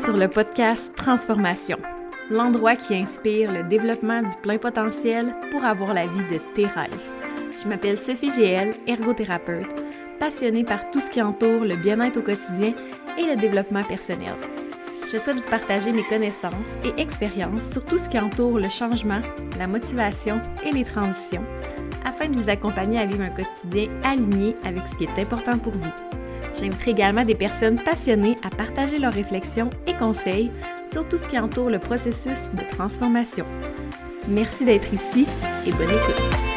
sur le podcast Transformation, l'endroit qui inspire le développement du plein potentiel pour avoir la vie de tes rêves. Je m'appelle Sophie GL, ergothérapeute, passionnée par tout ce qui entoure le bien-être au quotidien et le développement personnel. Je souhaite vous partager mes connaissances et expériences sur tout ce qui entoure le changement, la motivation et les transitions, afin de vous accompagner à vivre un quotidien aligné avec ce qui est important pour vous. J'inviterai également des personnes passionnées à partager leurs réflexions et conseils sur tout ce qui entoure le processus de transformation. Merci d'être ici et bonne écoute.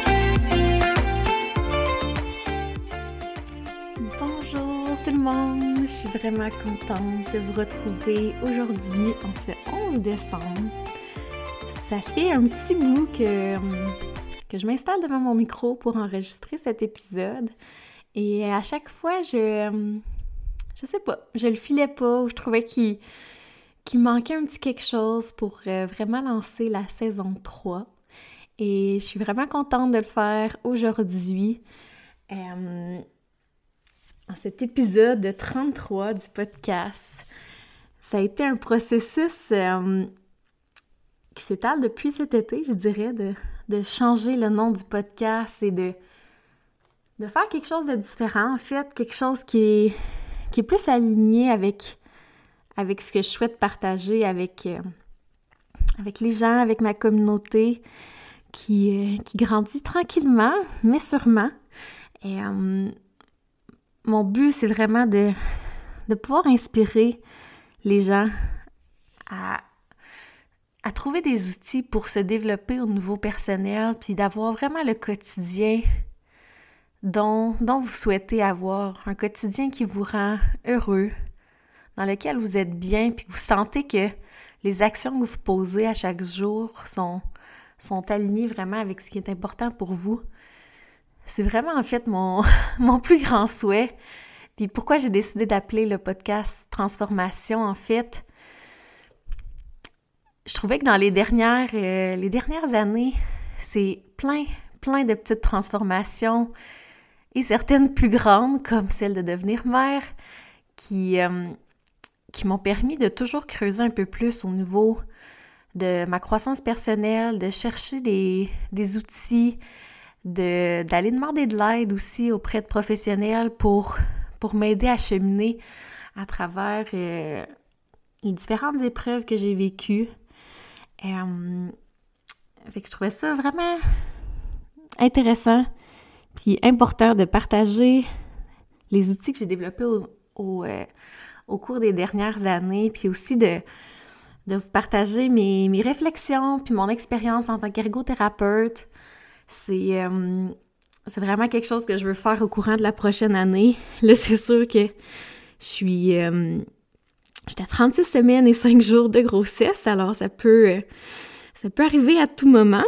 Bonjour tout le monde, je suis vraiment contente de vous retrouver aujourd'hui en ce 11 décembre. Ça fait un petit bout que, que je m'installe devant mon micro pour enregistrer cet épisode. Et à chaque fois, je. Euh, je sais pas, je le filais pas ou je trouvais qu'il manquait un petit quelque chose pour euh, vraiment lancer la saison 3. Et je suis vraiment contente de le faire aujourd'hui. Euh, en cet épisode 33 du podcast, ça a été un processus qui s'étale depuis cet été, je dirais, de, de changer le nom du podcast et de de faire quelque chose de différent, en fait, quelque chose qui est, qui est plus aligné avec, avec ce que je souhaite partager avec, euh, avec les gens, avec ma communauté qui, euh, qui grandit tranquillement, mais sûrement. Euh, mon but, c'est vraiment de, de pouvoir inspirer les gens à, à trouver des outils pour se développer au niveau personnel, puis d'avoir vraiment le quotidien dont, vous souhaitez avoir, un quotidien qui vous rend heureux, dans lequel vous êtes bien, puis vous sentez que les actions que vous posez à chaque jour sont, alignées vraiment avec ce qui est important pour vous. C'est vraiment en fait mon, mon plus grand souhait. Puis pourquoi j'ai décidé d'appeler le podcast Transformation, en fait, je trouvais que dans les dernières, euh, les dernières années, c'est plein, plein de petites transformations et certaines plus grandes, comme celle de devenir mère, qui, euh, qui m'ont permis de toujours creuser un peu plus au niveau de ma croissance personnelle, de chercher des, des outils, d'aller demander de l'aide aussi auprès de professionnels pour, pour m'aider à cheminer à travers euh, les différentes épreuves que j'ai vécues. Euh, je trouvais ça vraiment intéressant puis important de partager les outils que j'ai développés au, euh, au, cours des dernières années, puis aussi de, de vous partager mes, mes réflexions, puis mon expérience en tant qu'ergothérapeute. C'est euh, vraiment quelque chose que je veux faire au courant de la prochaine année. Là, c'est sûr que je suis... Euh, à 36 semaines et 5 jours de grossesse, alors ça peut, ça peut arriver à tout moment.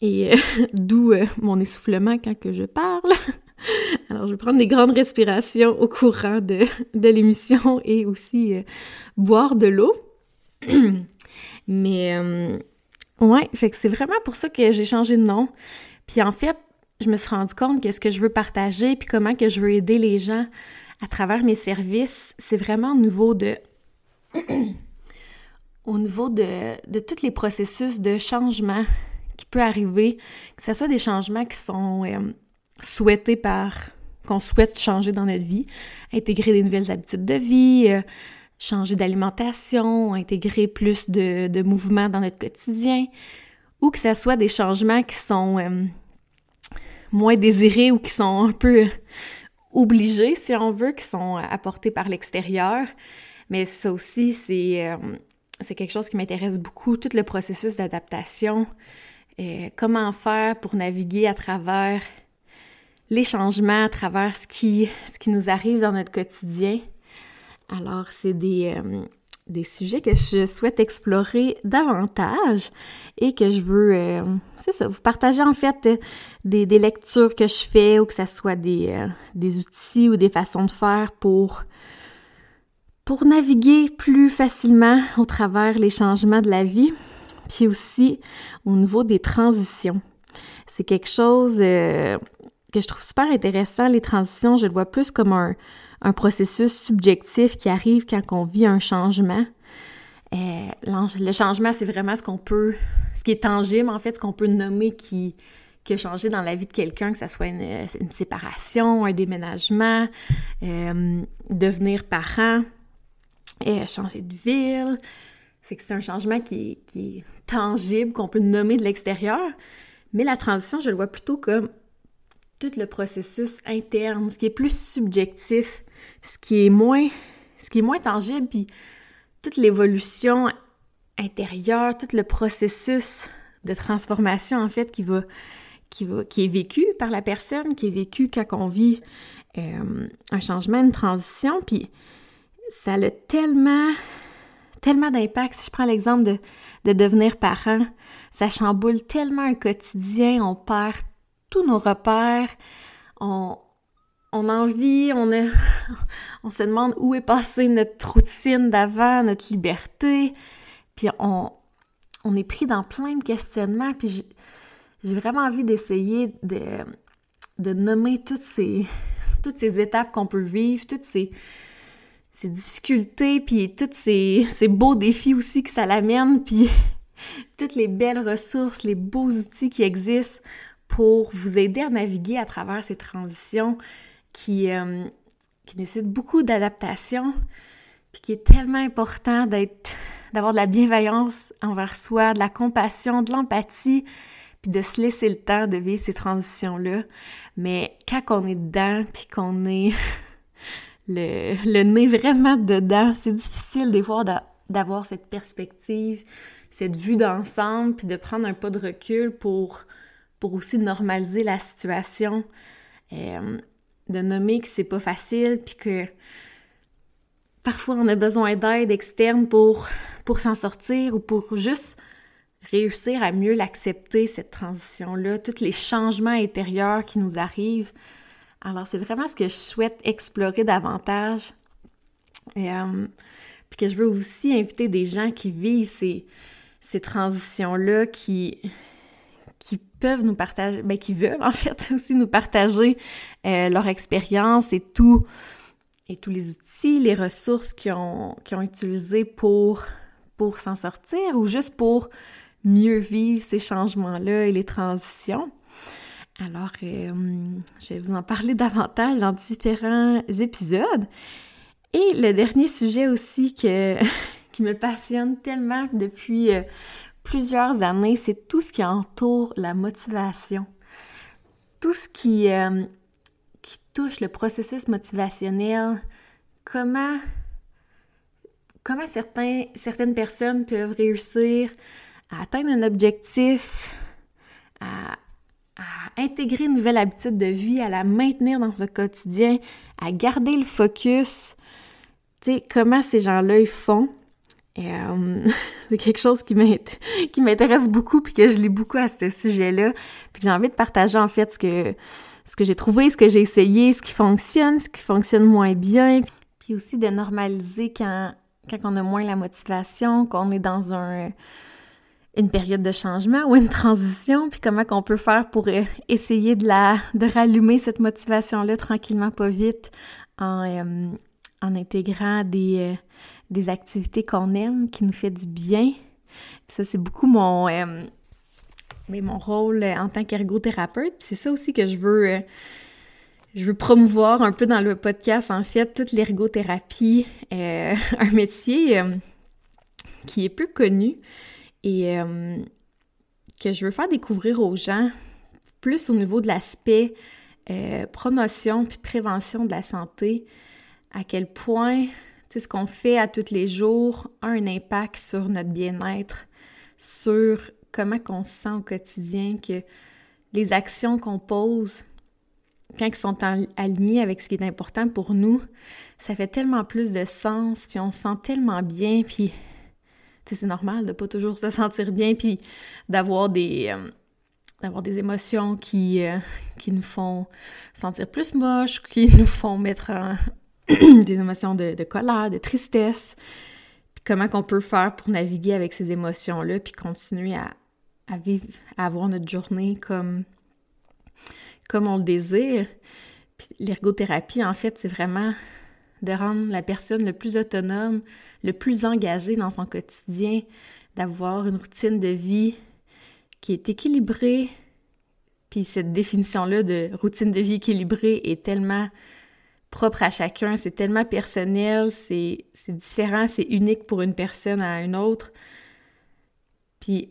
Et euh, d'où euh, mon essoufflement quand que je parle. Alors, je vais prendre des grandes respirations au courant de, de l'émission et aussi euh, boire de l'eau. Mais, ouais, fait que c'est vraiment pour ça que j'ai changé de nom. Puis en fait, je me suis rendu compte que ce que je veux partager, puis comment que je veux aider les gens à travers mes services, c'est vraiment au niveau de... au niveau de, de tous les processus de changement qui peut arriver, que ce soit des changements qui sont euh, souhaités par, qu'on souhaite changer dans notre vie, intégrer des nouvelles habitudes de vie, euh, changer d'alimentation, intégrer plus de, de mouvements dans notre quotidien, ou que ce soit des changements qui sont euh, moins désirés ou qui sont un peu obligés, si on veut, qui sont apportés par l'extérieur. Mais ça aussi, c'est, c'est quelque chose qui m'intéresse beaucoup, tout le processus d'adaptation, euh, comment faire pour naviguer à travers les changements, à travers ce qui, ce qui nous arrive dans notre quotidien. Alors, c'est des, euh, des sujets que je souhaite explorer davantage et que je veux, euh, c'est ça, vous partager en fait des, des, lectures que je fais ou que ce soit des, des outils ou des façons de faire pour pour naviguer plus facilement au travers les changements de la vie puis aussi au niveau des transitions. C'est quelque chose euh, que je trouve super intéressant, les transitions. Je le vois plus comme un, un processus subjectif qui arrive quand on vit un changement. Euh, le changement, c'est vraiment ce qu'on peut, ce qui est tangible, en fait, ce qu'on peut nommer qui, qui a changé dans la vie de quelqu'un, que ce soit une, séparation, un déménagement, euh, devenir parent, changer de ville. Fait que c'est un changement qui, qui est tangible, qu'on peut nommer de l'extérieur. Mais la transition, je le vois plutôt comme tout le processus interne, ce qui est plus subjectif, ce qui est moins, ce qui tangible, puis toute l'évolution intérieure, tout le processus de transformation en fait qui va qui, va, qui est vécu par la personne, qui est vécu quand on vit euh, un changement, une transition, puis ça a tellement, tellement d'impact. Si je prends l'exemple de, de devenir parent, ça chamboule tellement un quotidien, on perd tous nos repères, on, on en vit, on, on se demande où est passée notre routine d'avant, notre liberté, puis on, on est pris dans plein de questionnements, puis j'ai vraiment envie d'essayer de, de nommer toutes ces, toutes ces étapes qu'on peut vivre, toutes ces, ces difficultés, puis tous ces, ces beaux défis aussi que ça l'amène, puis toutes les belles ressources, les beaux outils qui existent pour vous aider à naviguer à travers ces transitions qui, euh, qui nécessitent beaucoup d'adaptation, puis qui est tellement important d'être d'avoir de la bienveillance envers soi, de la compassion, de l'empathie, puis de se laisser le temps de vivre ces transitions-là. Mais quand on est dedans, puis qu'on est le, le, nez vraiment dedans, c'est difficile des fois d'avoir cette perspective, cette vue d'ensemble, puis de prendre un pas de recul pour, aussi normaliser la situation, euh, de nommer que c'est pas facile, puis que parfois on a besoin d'aide externe pour, pour s'en sortir ou pour juste réussir à mieux l'accepter, cette transition-là, tous les changements intérieurs qui nous arrivent. Alors, c'est vraiment ce que je souhaite explorer davantage. Euh, puis que je veux aussi inviter des gens qui vivent ces, transitions-là, qui, peuvent nous partager, ben, qui veulent en fait aussi nous partager euh, leur expérience et tous les outils, les ressources qu'ils ont, ont utilisés pour, pour s'en sortir ou juste pour mieux vivre ces changements-là et les transitions. Alors, euh, je vais vous en parler davantage dans différents épisodes. Et le dernier sujet aussi qui me passionne tellement depuis euh, plusieurs années, c'est tout ce qui entoure la motivation. Tout ce qui, euh, touche le processus motivationnel, comment, comment certaines personnes peuvent réussir à atteindre un objectif, à, intégrer une nouvelle habitude de vie, à la maintenir dans un quotidien, à garder le focus. Tu sais, comment ces gens-là ils font? Euh, c'est quelque chose qui m'intéresse beaucoup puis que je lis beaucoup à ce sujet-là. Puis j'ai envie de partager en fait ce que, ce que j'ai trouvé, ce que j'ai essayé, ce qui fonctionne, ce qui fonctionne moins bien. Puis aussi de normaliser quand, quand on a moins la motivation, qu'on est dans un une période de changement ou une transition, puis comment qu'on peut faire pour euh, essayer de la de rallumer cette motivation-là tranquillement, pas vite, en, euh, en intégrant des, euh, des activités qu'on aime, qui nous fait du bien. ça, c'est beaucoup mon, mon rôle en tant qu'ergothérapeute. C'est ça aussi que je veux, je veux promouvoir un peu dans le podcast, en fait, toute l'ergothérapie, un métier qui est peu connu, et euh, que je veux faire découvrir aux gens, plus au niveau de l'aspect euh, promotion puis prévention de la santé, à quel point ce qu'on fait à tous les jours a un impact sur notre bien-être, sur comment on se sent au quotidien, que les actions qu'on pose, quand elles sont alignées avec ce qui est important pour nous, ça fait tellement plus de sens, puis on se sent tellement bien, puis c'est normal de pas toujours se sentir bien, puis d'avoir des, euh, des émotions qui, euh, qui nous font sentir plus moches, qui nous font mettre des émotions de, de, colère, de tristesse. Puis comment qu'on peut faire pour naviguer avec ces émotions-là, puis continuer à, à vivre, à avoir notre journée comme, comme on le désire. Puis l'ergothérapie, en fait, c'est vraiment de rendre la personne le plus autonome, le plus engagée dans son quotidien, d'avoir une routine de vie qui est équilibrée. Puis cette définition-là de routine de vie équilibrée est tellement propre à chacun, c'est tellement personnel, c'est différent, c'est unique pour une personne à une autre. Puis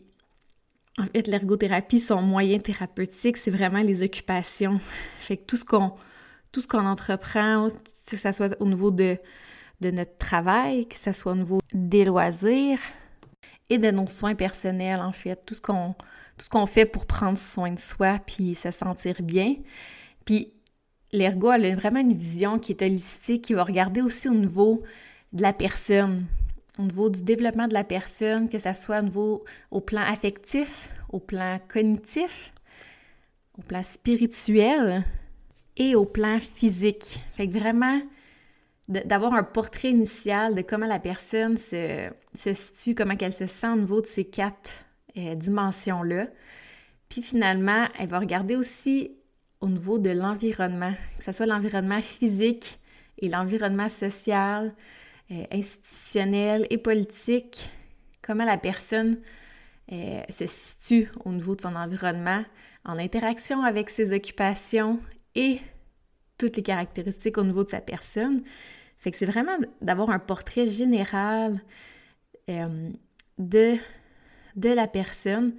en fait, l'ergothérapie, son moyen thérapeutique, c'est vraiment les occupations. Fait que tout ce qu'on tout ce qu'on entreprend, que ce soit au niveau de, notre travail, que ce soit au niveau des loisirs et de nos soins personnels, en fait. Tout ce qu'on fait pour prendre soin de soi puis se sentir bien. Puis l'ergo, elle a vraiment une vision qui est holistique, qui va regarder aussi au niveau de la personne, au niveau du développement de la personne, que ce soit au niveau au plan affectif, au plan cognitif, au plan spirituel, et au plan physique. Fait que vraiment, d'avoir un portrait initial de comment la personne se, situe, comment elle se sent au niveau de ces quatre euh, dimensions-là. Puis finalement, elle va regarder aussi au niveau de l'environnement, que ce soit l'environnement physique et l'environnement social, euh, institutionnel et politique, comment la personne euh, se situe au niveau de son environnement en interaction avec ses occupations et toutes les caractéristiques au niveau de sa personne. Fait que c'est vraiment d'avoir un portrait général euh, de, de la personne,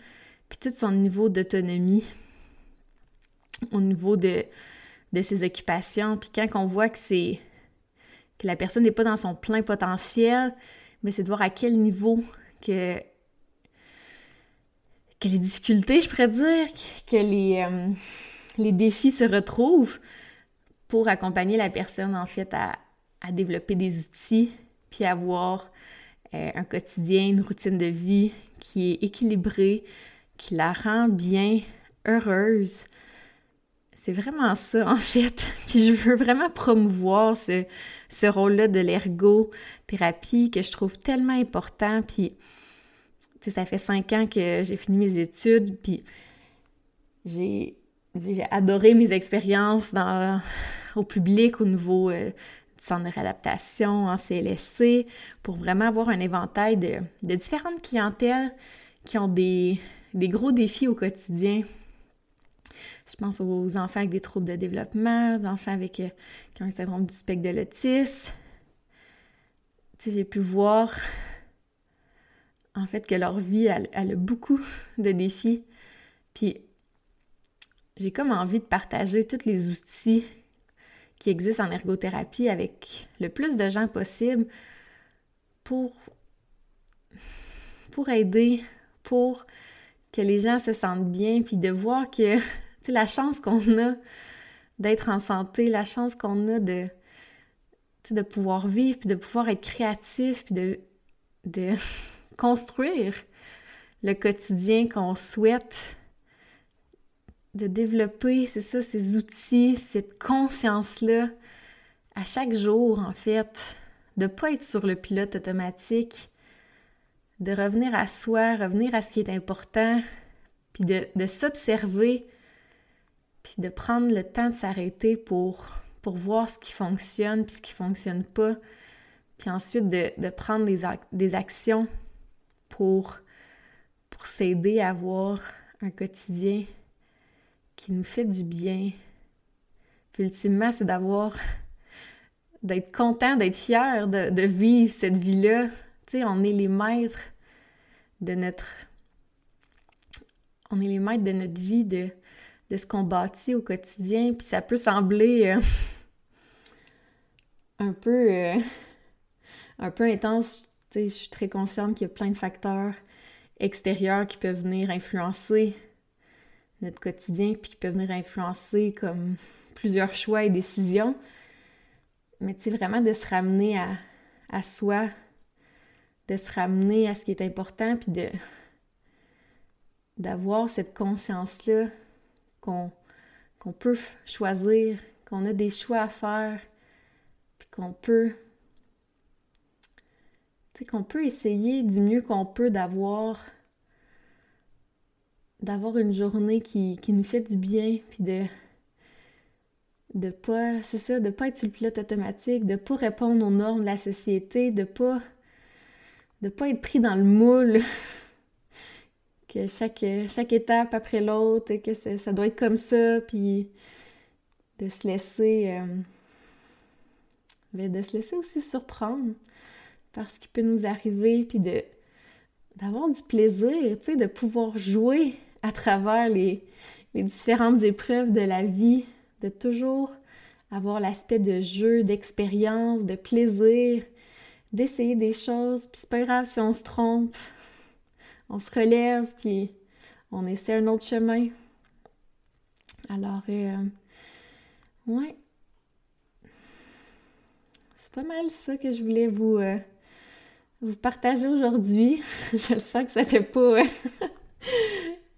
puis tout son niveau d'autonomie au niveau de, de ses occupations. Puis quand on voit que c'est que la personne n'est pas dans son plein potentiel, mais c'est de voir à quel niveau que, que les difficultés, je pourrais dire, que les, euh, les défis se retrouvent pour accompagner la personne, en fait, à, développer des outils, puis avoir euh, un quotidien, une routine de vie qui est équilibrée, qui la rend bien heureuse. C'est vraiment ça, en fait. Puis je veux vraiment promouvoir ce, ce rôle-là de l'ergothérapie que je trouve tellement important. Puis, tu sais, ça fait cinq ans que j'ai fini mes études, puis j'ai j'ai adoré mes expériences dans, au public au niveau euh, du centre de réadaptation en CLSC pour vraiment avoir un éventail de, différentes clientèles qui ont des, gros défis au quotidien. Je pense aux enfants avec des troubles de développement, aux enfants avec, euh, qui ont un syndrome du spectre de l'autisme. j'ai pu voir en fait que leur vie, elle a beaucoup de défis. Puis j'ai comme envie de partager tous les outils qui existent en ergothérapie avec le plus de gens possible pour, pour aider, pour que les gens se sentent bien, puis de voir que la chance qu'on a d'être en santé, la chance qu'on a de, de pouvoir vivre, puis de pouvoir être créatif, puis de, de construire le quotidien qu'on souhaite de développer, c'est ça, ces outils, cette conscience-là à chaque jour, en fait, de ne pas être sur le pilote automatique, de revenir à soi, revenir à ce qui est important, puis de, s'observer, puis de prendre le temps de s'arrêter pour, pour voir ce qui fonctionne, puis ce qui ne fonctionne pas, puis ensuite de, prendre des, des actions pour, pour s'aider à avoir un quotidien qui nous fait du bien. Puis ultimement, c'est d'avoir, d'être content, d'être fier de, vivre cette vie-là. Tu sais, on est les maîtres de notre, on est les maîtres de notre vie, de, de ce qu'on bâtit au quotidien. Puis ça peut sembler euh, un peu, euh, un peu intense. Tu sais, je suis très consciente qu'il y a plein de facteurs extérieurs qui peuvent venir influencer notre quotidien, puis qui peuvent venir influencer comme plusieurs choix et décisions. Mais tu vraiment de se ramener à, soi, de se ramener à ce qui est important, puis de d'avoir cette conscience-là qu'on peut choisir, qu'on a des choix à faire, puis qu'on peut qu'on peut essayer du mieux qu'on peut d'avoir d'avoir une journée qui, nous fait du bien, puis de, de pas, c'est ça, de pas être sur le pilote automatique, de pas répondre aux normes de la société, de pas, de pas être pris dans le moule, que chaque, chaque étape après l'autre, que ça doit être comme ça, puis de se laisser, euh, ben, de se laisser aussi surprendre par ce qui peut nous arriver, puis de d'avoir du plaisir, tu sais, de pouvoir jouer à travers les, différentes épreuves de la vie, de toujours avoir l'aspect de jeu, d'expérience, de plaisir, d'essayer des choses, puis c'est pas grave si on se trompe. On se relève, puis on essaie un autre chemin. Alors, euh, ouais. C'est pas mal ça que je voulais vous, euh, vous partager aujourd'hui. je sens que ça fait pas...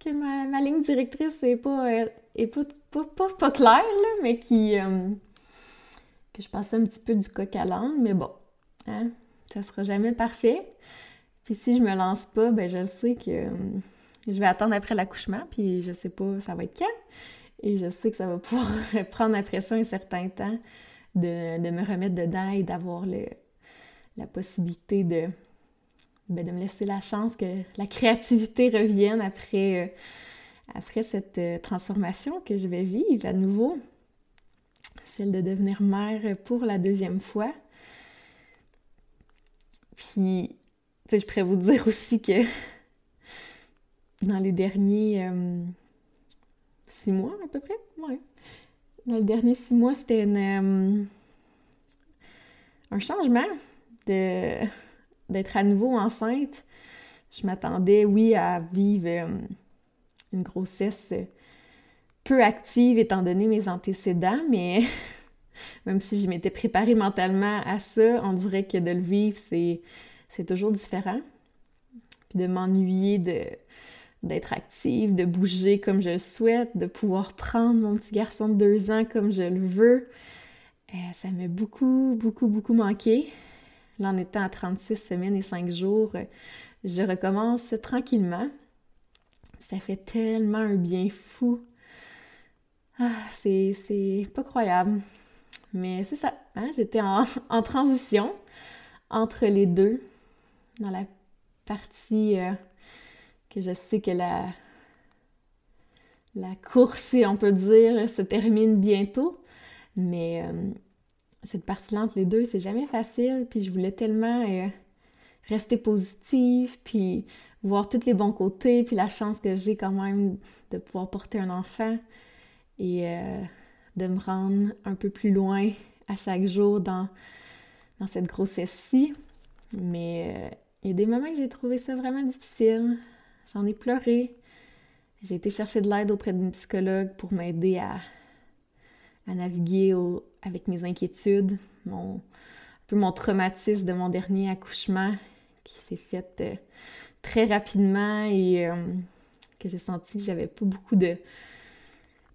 Euh, que ma, ligne directrice n'est pas, est pas pas, pas, clair, là, mais qui. Euh, que je passais un petit peu du coq à l'âne, mais bon, hein, ça sera jamais parfait. Puis si je me lance pas, ben je sais que euh, je vais attendre après l'accouchement, puis je sais pas ça va être quand. Et je sais que ça va pouvoir prendre après ça un certain temps de, me remettre dedans et d'avoir la possibilité de, ben, de me laisser la chance que la créativité revienne après. Euh, après cette euh, transformation que je vais vivre à nouveau, celle de devenir mère pour la deuxième fois. Puis, tu sais, je pourrais vous dire aussi que dans les derniers euh, six mois à peu près, ouais. Dans les derniers six mois, c'était un changement de d'être à nouveau enceinte. Je m'attendais, oui, à vivre une grossesse peu active étant donné mes antécédents, mais même si je m'étais préparée mentalement à ça, on dirait que de le vivre, c'est, c'est toujours différent. Puis de m'ennuyer de, d'être active, de bouger comme je le souhaite, de pouvoir prendre mon petit garçon de deux ans comme je le veux, euh, ça m'a beaucoup, beaucoup, beaucoup manqué. Là, en étant à 36 semaines et 5 jours, je recommence tranquillement. Ça fait tellement un bien fou. Ah, c'est pas croyable. Mais c'est ça, hein? j'étais en, transition entre les deux, dans la partie euh, que je sais que la, la course, si on peut dire, se termine bientôt. Mais euh, cette partie-là entre les deux, c'est jamais facile. Puis je voulais tellement euh, rester positive, puis voir tous les bons côtés, puis la chance que j'ai quand même de pouvoir porter un enfant et euh, de me rendre un peu plus loin à chaque jour dans, cette grossesse-ci. Mais euh, il y a des moments que j'ai trouvé ça vraiment difficile. J'en ai pleuré. J'ai été chercher de l'aide auprès d'une psychologue pour m'aider à, à naviguer avec mes inquiétudes, mon, un peu mon traumatisme de mon dernier accouchement qui s'est fait euh, très rapidement et euh, que j'ai senti que j'avais pas beaucoup de,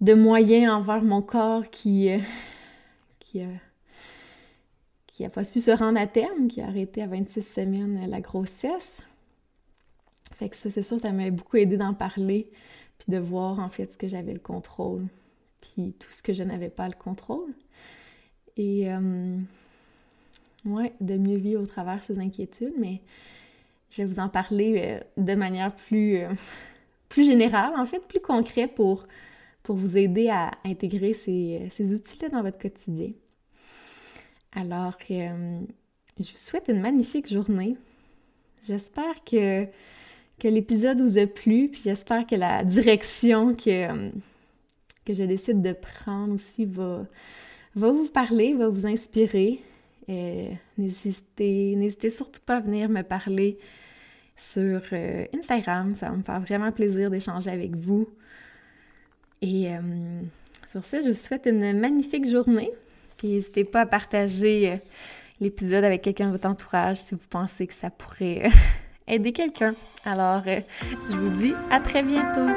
de moyens envers mon corps qui, euh, qui, a, pas su se rendre à terme, qui a arrêté à 26 semaines la grossesse. Fait que ça, c'est sûr, ça m'a beaucoup aidé d'en parler, puis de voir en fait ce que j'avais le contrôle, puis tout ce que je n'avais pas le contrôle. Et euh, ouais, de mieux vivre au travers ces inquiétudes, mais je vais vous en parler euh, de manière plus, euh, plus générale, en fait, plus concret pour, pour vous aider à intégrer ces, euh, ces outils-là dans votre quotidien. Alors, je vous souhaite une magnifique journée. J'espère que, que l'épisode vous a plu, puis j'espère que la direction que, que je décide de prendre aussi va, va vous parler, va vous inspirer. n'hésitez, n'hésitez surtout pas à venir me parler sur euh, Instagram. Ça va me faire vraiment plaisir d'échanger avec vous. Et euh, sur ce, je vous souhaite une magnifique journée. Puis n'hésitez pas à partager euh, l'épisode avec quelqu'un de votre entourage si vous pensez que ça pourrait aider quelqu'un. Alors, je vous dis à très bientôt.